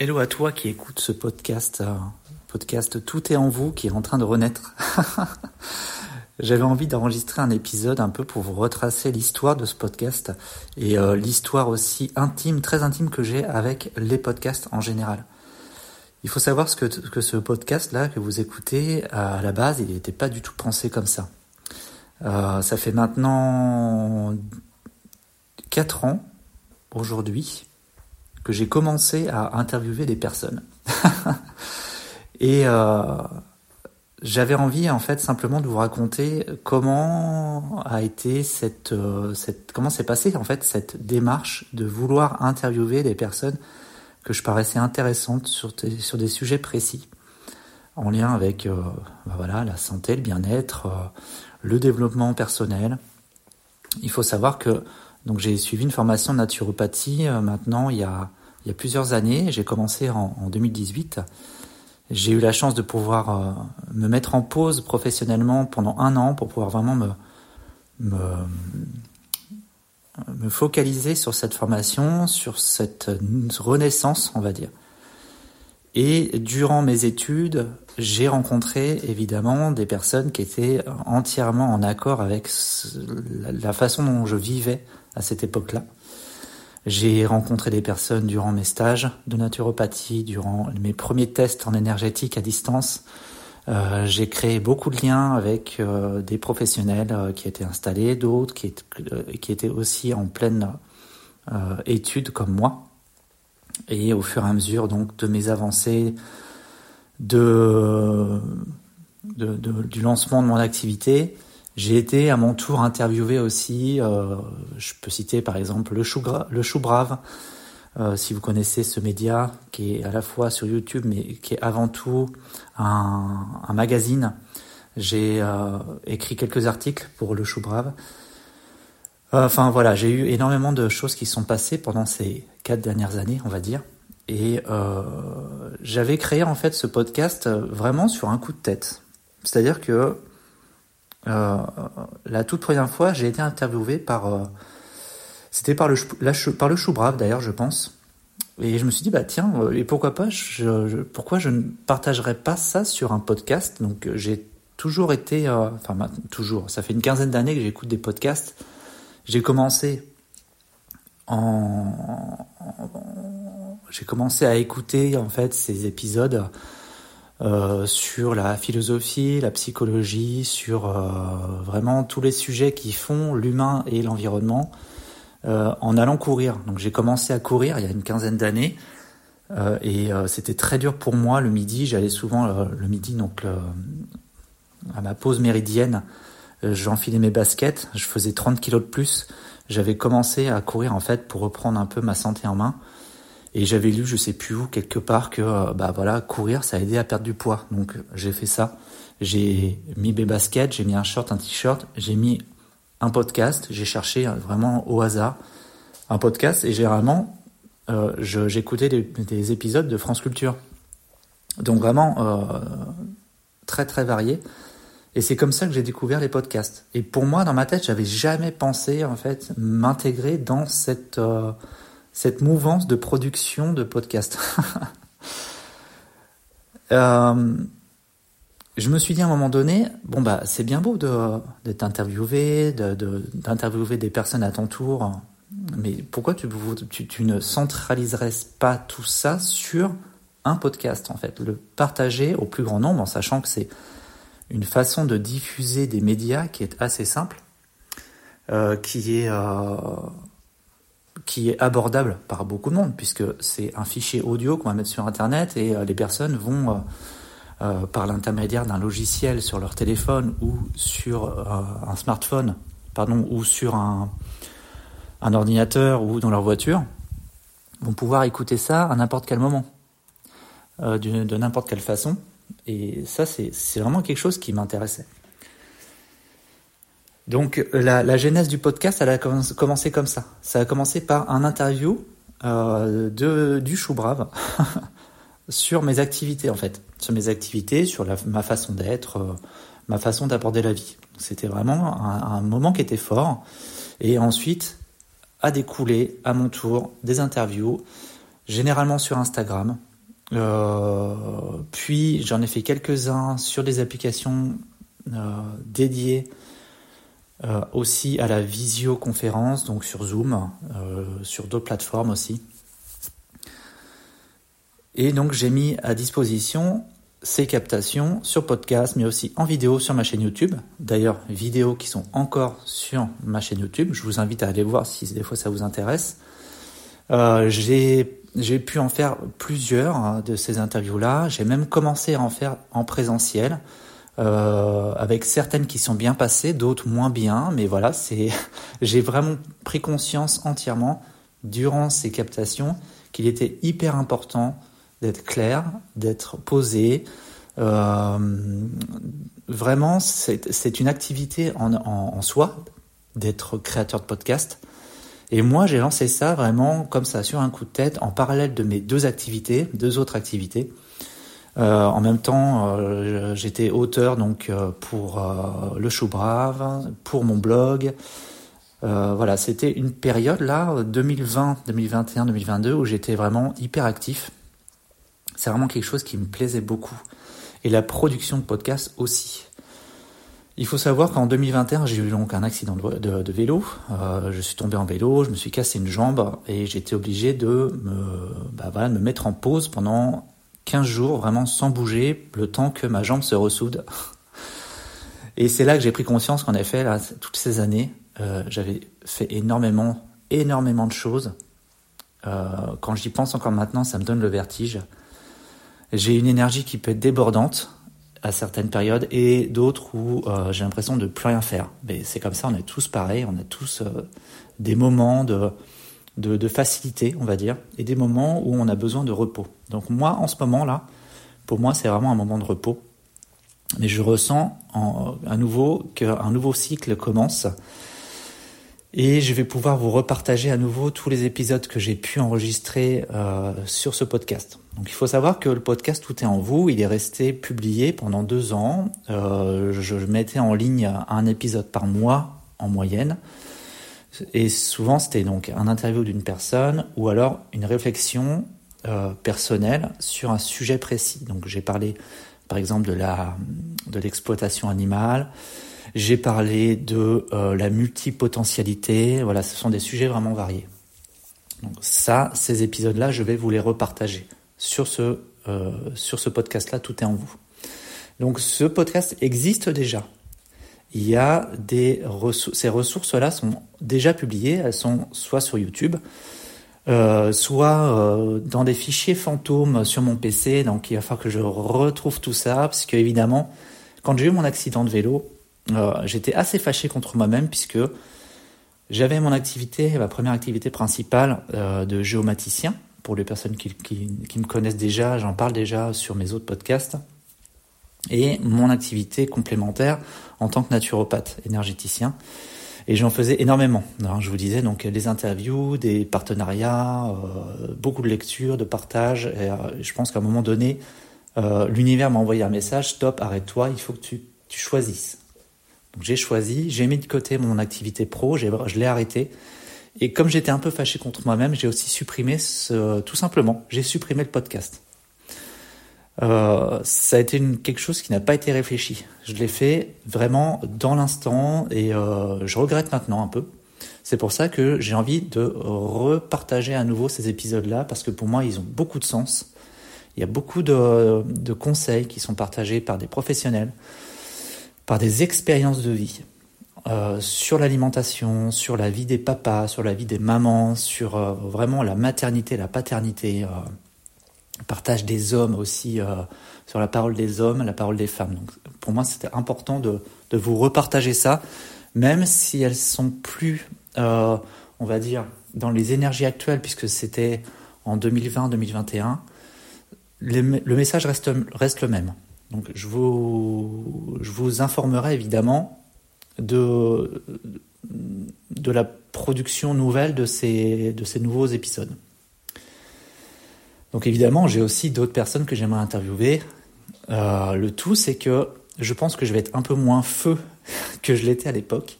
Hello à toi qui écoute ce podcast, euh, podcast Tout est en vous qui est en train de renaître. J'avais envie d'enregistrer un épisode un peu pour vous retracer l'histoire de ce podcast et euh, l'histoire aussi intime, très intime que j'ai avec les podcasts en général. Il faut savoir ce que, ce podcast-là que vous écoutez, à la base, il n'était pas du tout pensé comme ça. Euh, ça fait maintenant 4 ans, aujourd'hui, que j'ai commencé à interviewer des personnes. Et euh, j'avais envie en fait simplement de vous raconter comment a été cette, euh, cette comment s'est passée en fait cette démarche de vouloir interviewer des personnes que je paraissais intéressantes sur, sur des sujets précis en lien avec euh, bah voilà la santé, le bien-être, le développement personnel. Il faut savoir que j'ai suivi une formation de naturopathie maintenant il y a il y a plusieurs années. J'ai commencé en, en 2018 j'ai eu la chance de pouvoir euh, me mettre en pause professionnellement pendant un an pour pouvoir vraiment me, me, me focaliser sur cette formation, sur cette renaissance, on va dire. Et durant mes études, j'ai rencontré évidemment des personnes qui étaient entièrement en accord avec la façon dont je vivais à cette époque-là. J'ai rencontré des personnes durant mes stages de naturopathie, durant mes premiers tests en énergétique à distance. Euh, j'ai créé beaucoup de liens avec euh, des professionnels euh, qui étaient installés, d'autres qui, étaient aussi en pleine étude comme moi. Et au fur et à mesure donc de mes avancées, de du lancement de mon activité, j'ai été à mon tour interviewé aussi. Euh, je peux citer par exemple le Chou, Brave, euh, si vous connaissez ce média qui est à la fois sur YouTube mais qui est avant tout un, magazine. J'ai euh, écrit quelques articles pour le Chou Brave. Enfin voilà, j'ai eu énormément de choses qui sont passées pendant ces quatre dernières années, on va dire. Et j'avais créé en fait ce podcast vraiment sur un coup de tête. C'est-à-dire que euh, la toute première fois, j'ai été interviewé par. Euh, c'était par le, la, d'ailleurs, je pense. Et je me suis dit, bah tiens, euh, et pourquoi pas, je, pourquoi je ne partagerais pas ça sur un podcast? Donc j'ai toujours été, enfin toujours, ça fait une quinzaine d'années que j'écoute des podcasts. J'ai commencé en, en j'ai commencé à écouter en fait ces épisodes euh, sur la philosophie, la psychologie, sur euh, vraiment tous les sujets qui font l'humain et l'environnement euh, en allant courir. Donc j'ai commencé à courir il y a une quinzaine d'années euh, et euh, c'était très dur pour moi le midi. J'allais souvent le midi donc à ma pause méridienne, j'enfilais mes baskets, je faisais 30 kilos de plus. J'avais commencé à courir en fait pour reprendre un peu ma santé en main. Et j'avais lu, je sais plus où, quelque part que euh, bah voilà, courir, ça a aidé à perdre du poids. Donc j'ai fait ça. J'ai mis mes baskets, j'ai mis un short, un t-shirt, j'ai mis un podcast. J'ai cherché euh, vraiment au hasard un podcast et généralement euh, j'écoutais des, des, épisodes de France Culture. Donc vraiment très très varié. Et c'est comme ça que j'ai découvert les podcasts. Et pour moi, dans ma tête, j'avais jamais pensé en fait m'intégrer dans cette cette mouvance de production de podcasts. euh, je me suis dit à un moment donné, bon bah c'est bien beau d'être interviewé, d'interviewer de, des personnes à ton tour, mais pourquoi tu, ne centraliserais pas tout ça sur un podcast en fait, le partager au plus grand nombre, en sachant que c'est une façon de diffuser des médias qui est assez simple, euh, qui est euh, qui est abordable par beaucoup de monde, puisque c'est un fichier audio qu'on va mettre sur Internet et euh, les personnes vont, euh, euh, par l'intermédiaire d'un logiciel sur leur téléphone ou sur un smartphone, pardon, ou sur un, ordinateur ou dans leur voiture, vont pouvoir écouter ça à n'importe quel moment, de n'importe quelle façon. Et ça, c'est vraiment quelque chose qui m'intéressait. Donc la, la, genèse du podcast, elle a commencé comme ça. Ça a commencé par un interview euh, de, du Chou Brave sur mes activités en fait, sur mes activités, sur la, ma façon d'être, euh, ma façon d'aborder la vie. C'était vraiment un, moment qui était fort. Et ensuite a découlé à mon tour des interviews, généralement sur Instagram, puis j'en ai fait quelques-uns sur des applications dédiées aussi à la visioconférence, donc sur Zoom, sur d'autres plateformes aussi. Et donc j'ai mis à disposition ces captations sur podcast, mais aussi en vidéo sur ma chaîne YouTube. D'ailleurs, vidéos qui sont encore sur ma chaîne YouTube. Je vous invite à aller voir si des fois ça vous intéresse. Euh, j'ai pu en faire plusieurs hein, de ces interviews-là. J'ai même commencé à en faire en présentiel, euh, avec certaines qui sont bien passées, d'autres moins bien. Mais voilà, c'est j'ai vraiment pris conscience entièrement durant ces captations qu'il était hyper important d'être clair, d'être posé. Euh, vraiment, c'est une activité en, en, soi d'être créateur de podcast. Et moi, j'ai lancé ça vraiment comme ça, sur un coup de tête, en parallèle de mes deux activités, deux autres activités. Euh, en même temps, euh, j'étais auteur donc euh, pour le Chou Brave, pour mon blog. voilà, c'était une période là, 2020, 2021, 2022, où j'étais vraiment hyper actif c'est vraiment quelque chose qui me plaisait beaucoup. Et la production de podcasts aussi. Il faut savoir qu'en 2021, j'ai eu donc un accident de, vélo. Je suis tombé en vélo, je me suis cassé une jambe et j'étais obligé de me, bah voilà, me mettre en pause pendant 15 jours, vraiment sans bouger, le temps que ma jambe se ressoude. Et c'est là que j'ai pris conscience qu'en effet, toutes ces années, euh, j'avais fait énormément, énormément de choses. Euh, quand j'y pense encore maintenant, ça me donne le vertige. J'ai une énergie qui peut être débordante à certaines périodes et d'autres où euh, j'ai l'impression de plus rien faire. Mais c'est comme ça, on est tous pareils, on a tous des moments de, de, facilité, on va dire, et des moments où on a besoin de repos. Donc moi, en ce moment-là, pour moi, c'est vraiment un moment de repos. Mais je ressens en, à nouveau qu'un nouveau cycle commence et je vais pouvoir vous repartager à nouveau tous les épisodes que j'ai pu enregistrer euh, sur ce podcast. Donc il faut savoir que le podcast Tout est en vous, il est resté publié pendant deux ans. Euh, je mettais en ligne un épisode par mois en moyenne. Et souvent c'était donc un interview d'une personne ou alors une réflexion euh, personnelle sur un sujet précis. Donc j'ai parlé par exemple de la de l'exploitation animale, j'ai parlé de euh, la multipotentialité. Voilà, ce sont des sujets vraiment variés. Donc ça, ces épisodes-là, je vais vous les repartager sur ce, euh, sur ce podcast-là. Tout est en vous. Donc ce podcast existe déjà. Il y a des ressources. Ces ressources-là sont déjà publiées. Elles sont soit sur YouTube, euh, soit dans des fichiers fantômes sur mon PC. Donc il va falloir que je retrouve tout ça, parce que évidemment, quand j'ai eu mon accident de vélo, euh, j'étais assez fâché contre moi-même puisque j'avais mon activité, ma première activité principale euh, de géomaticien. Pour les personnes qui me connaissent déjà, j'en parle déjà sur mes autres podcasts. Et mon activité complémentaire en tant que naturopathe énergéticien. Et j'en faisais énormément. Je vous disais donc des interviews, des partenariats, euh, beaucoup de lectures, de partages. Et, je pense qu'à un moment donné, l'univers m'a envoyé un message stop, arrête-toi, il faut que tu, choisisses j'ai choisi, j'ai mis de côté mon activité pro, je l'ai arrêté. Et comme j'étais un peu fâché contre moi-même, j'ai aussi supprimé tout simplement, j'ai supprimé le podcast. Euh, ça a été une, quelque chose qui n'a pas été réfléchi. Je l'ai fait vraiment dans l'instant et euh, je regrette maintenant un peu. C'est pour ça que j'ai envie de repartager à nouveau ces épisodes-là parce que pour moi ils ont beaucoup de sens. Il y a beaucoup de, de conseils qui sont partagés par des professionnels par des expériences de vie euh, sur l'alimentation, sur la vie des papas, sur la vie des mamans, sur euh, vraiment la maternité, la paternité, euh, partage des hommes aussi, sur la parole des hommes, la parole des femmes. Donc, pour moi, c'était important de, de, vous repartager ça, même si elles sont plus, on va dire, dans les énergies actuelles, puisque c'était en 2020-2021, le message reste, reste le même. Donc je vous, je vous informerai évidemment de, de la production nouvelle de ces, de ces nouveaux épisodes. Donc évidemment, j'ai aussi d'autres personnes que j'aimerais interviewer. Euh, le tout, c'est que je pense que je vais être un peu moins feu que je l'étais à l'époque,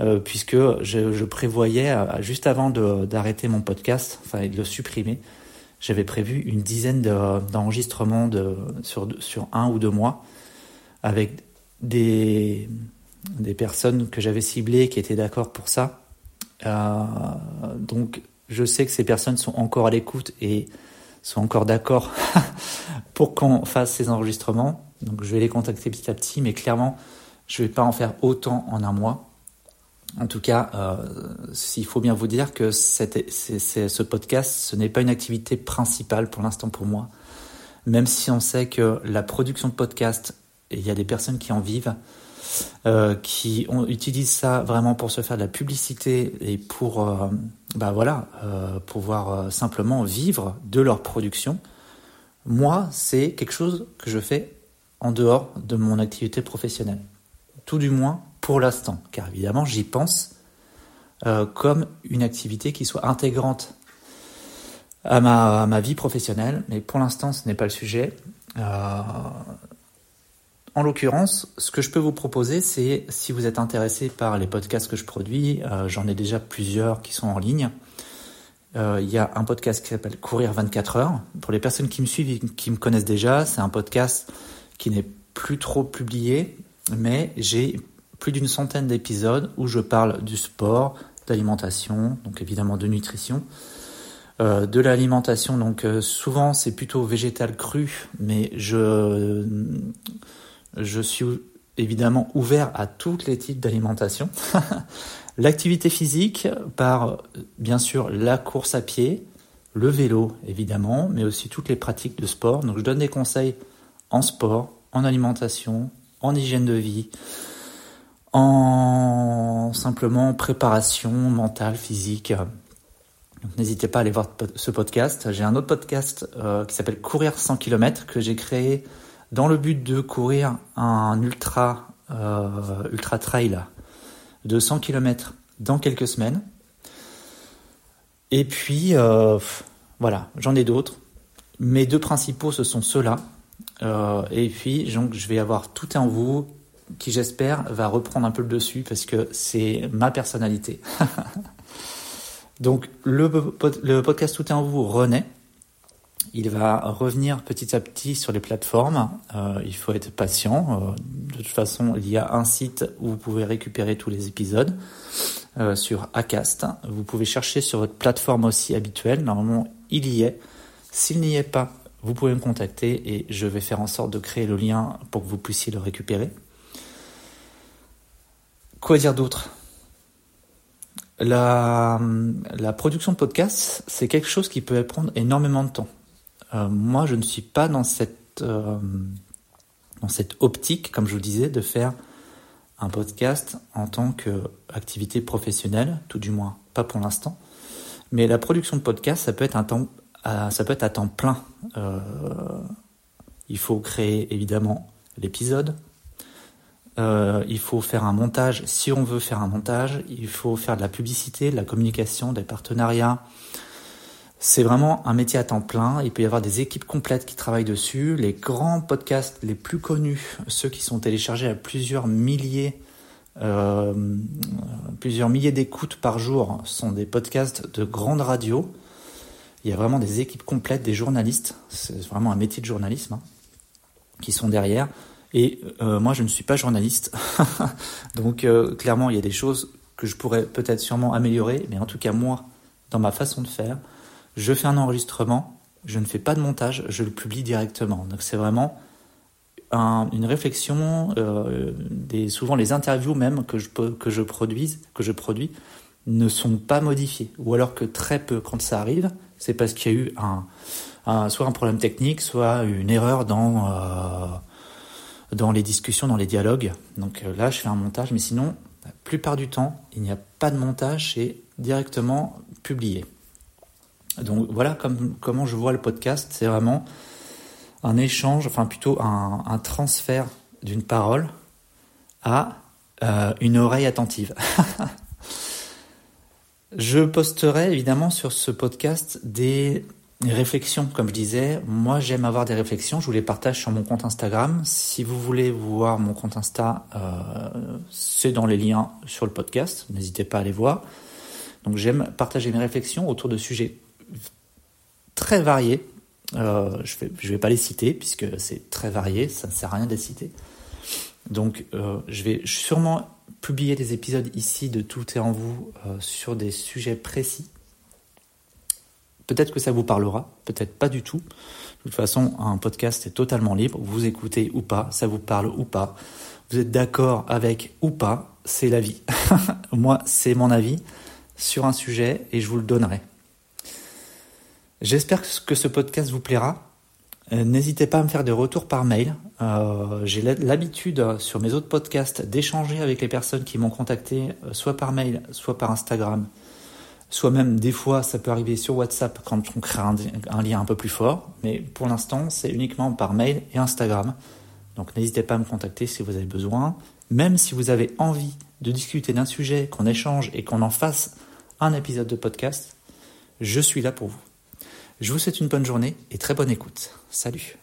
euh, puisque je, prévoyais, euh, juste avant d'arrêter mon podcast, enfin de le supprimer, j'avais prévu une dizaine d'enregistrements de, sur, un ou deux mois avec des, des personnes que j'avais ciblées qui étaient d'accord pour ça. Donc je sais que ces personnes sont encore à l'écoute et sont encore d'accord pour qu'on fasse ces enregistrements. Donc je vais les contacter petit à petit, mais clairement, je ne vais pas en faire autant en un mois. En tout cas, euh, il faut bien vous dire que ce podcast, ce n'est pas une activité principale pour l'instant pour moi. Même si on sait que la production de podcast, il y a des personnes qui en vivent, euh, qui ont, utilisent ça vraiment pour se faire de la publicité et pour euh, bah voilà, euh, pouvoir simplement vivre de leur production. Moi, c'est quelque chose que je fais en dehors de mon activité professionnelle. Tout du moins pour l'instant, car évidemment, j'y pense comme une activité qui soit intégrante à ma vie professionnelle, mais pour l'instant, ce n'est pas le sujet. En l'occurrence, ce que je peux vous proposer, c'est si vous êtes intéressé par les podcasts que je produis, euh, j'en ai déjà plusieurs qui sont en ligne. Euh, il y a un podcast qui s'appelle Courir 24 heures. Pour les personnes qui me suivent et qui me connaissent déjà, c'est un podcast qui n'est plus trop publié, mais j'ai plus d'une centaine d'épisodes où je parle du sport, d'alimentation, donc évidemment de nutrition. Euh, de l'alimentation, donc souvent c'est plutôt végétal cru, mais je je suis évidemment ouvert à tous les types d'alimentation. L'activité physique par bien sûr la course à pied, le vélo évidemment, mais aussi toutes les pratiques de sport. Donc je donne des conseils en sport, en alimentation, en hygiène de vie, en simplement préparation mentale, physique. N'hésitez pas à aller voir ce podcast. J'ai un autre podcast euh, qui s'appelle Courir 100 km que j'ai créé dans le but de courir un ultra, euh, ultra trail de 100 km dans quelques semaines. Et puis, euh, voilà, j'en ai d'autres. Mes deux principaux, ce sont ceux-là. Euh, et puis, donc, je vais avoir Tout en vous, qui j'espère va reprendre un peu le dessus parce que c'est ma personnalité. donc, le, le podcast Tout est en vous renaît. Il va revenir petit à petit sur les plateformes. Euh, il faut être patient. Euh, de toute façon, il y a un site où vous pouvez récupérer tous les épisodes euh, sur Acast. Vous pouvez chercher sur votre plateforme aussi habituelle. Normalement, il y est. S'il n'y est pas, vous pouvez me contacter et je vais faire en sorte de créer le lien pour que vous puissiez le récupérer. Quoi dire d'autre? La, production de podcast, c'est quelque chose qui peut prendre énormément de temps. Euh, moi, je ne suis pas dans cette, euh, dans cette optique, comme je vous disais, de faire un podcast en tant qu'activité professionnelle, tout du moins pas pour l'instant. Mais la production de podcast, ça peut être un temps, ça peut être à temps plein. Euh, il faut créer évidemment l'épisode. Euh, il faut faire un montage. Si on veut faire un montage, il faut faire de la publicité, de la communication, des partenariats, c'est vraiment un métier à temps plein. Il peut y avoir des équipes complètes qui travaillent dessus. Les grands podcasts les plus connus, ceux qui sont téléchargés à plusieurs milliers, euh, plusieurs milliers d'écoutes par jour, sont des podcasts de grandes radios. Il y a vraiment des équipes complètes, des journalistes. C'est vraiment un métier de journalisme hein, qui sont derrière. Et euh, moi, je ne suis pas journaliste. Donc, euh, clairement, il y a des choses que je pourrais peut-être sûrement améliorer. Mais en tout cas, moi, dans ma façon de faire, je fais un enregistrement, je ne fais pas de montage, je le publie directement. Donc c'est vraiment une réflexion. Euh, souvent les interviews même que je, que je produise, que je produis, ne sont pas modifiées, ou alors que très peu quand ça arrive, c'est parce qu'il y a eu soit un problème technique, soit une erreur dans euh, dans les discussions, dans les dialogues. Donc euh, là, je fais un montage, mais sinon, la plupart du temps, il n'y a pas de montage, c'est directement publié. Donc voilà comme, comment je vois le podcast, c'est vraiment un échange, enfin plutôt un, transfert d'une parole à euh, une oreille attentive. je posterai évidemment sur ce podcast des réflexions, comme je disais. Moi, j'aime avoir des réflexions. Je vous les partage sur mon compte Instagram. Si vous voulez voir mon compte Insta, euh, c'est dans les liens sur le podcast. N'hésitez pas à aller voir. Donc, j'aime partager mes réflexions autour de sujets très variés. Euh, je ne vais, pas les citer puisque c'est très varié, ça ne sert à rien de les citer. Donc euh, je vais sûrement publier des épisodes ici de Tout est en vous euh, sur des sujets précis. Peut-être que ça vous parlera, peut-être pas du tout. De toute façon, un podcast est totalement libre. Vous écoutez ou pas, ça vous parle ou pas. Vous êtes d'accord avec ou pas, c'est la vie. Moi, c'est mon avis sur un sujet et je vous le donnerai. J'espère que ce podcast vous plaira. Euh, n'hésitez pas à me faire des retours par mail. Euh, j'ai l'habitude sur mes autres podcasts d'échanger avec les personnes qui m'ont contacté, euh, soit par mail, soit par Instagram, soit même des fois ça peut arriver sur WhatsApp quand on crée un, lien un peu plus fort. Mais pour l'instant, c'est uniquement par mail et Instagram. Donc n'hésitez pas à me contacter si vous avez besoin. Même si vous avez envie de discuter d'un sujet, qu'on échange et qu'on en fasse un épisode de podcast, je suis là pour vous. Je vous souhaite une bonne journée et très bonne écoute. Salut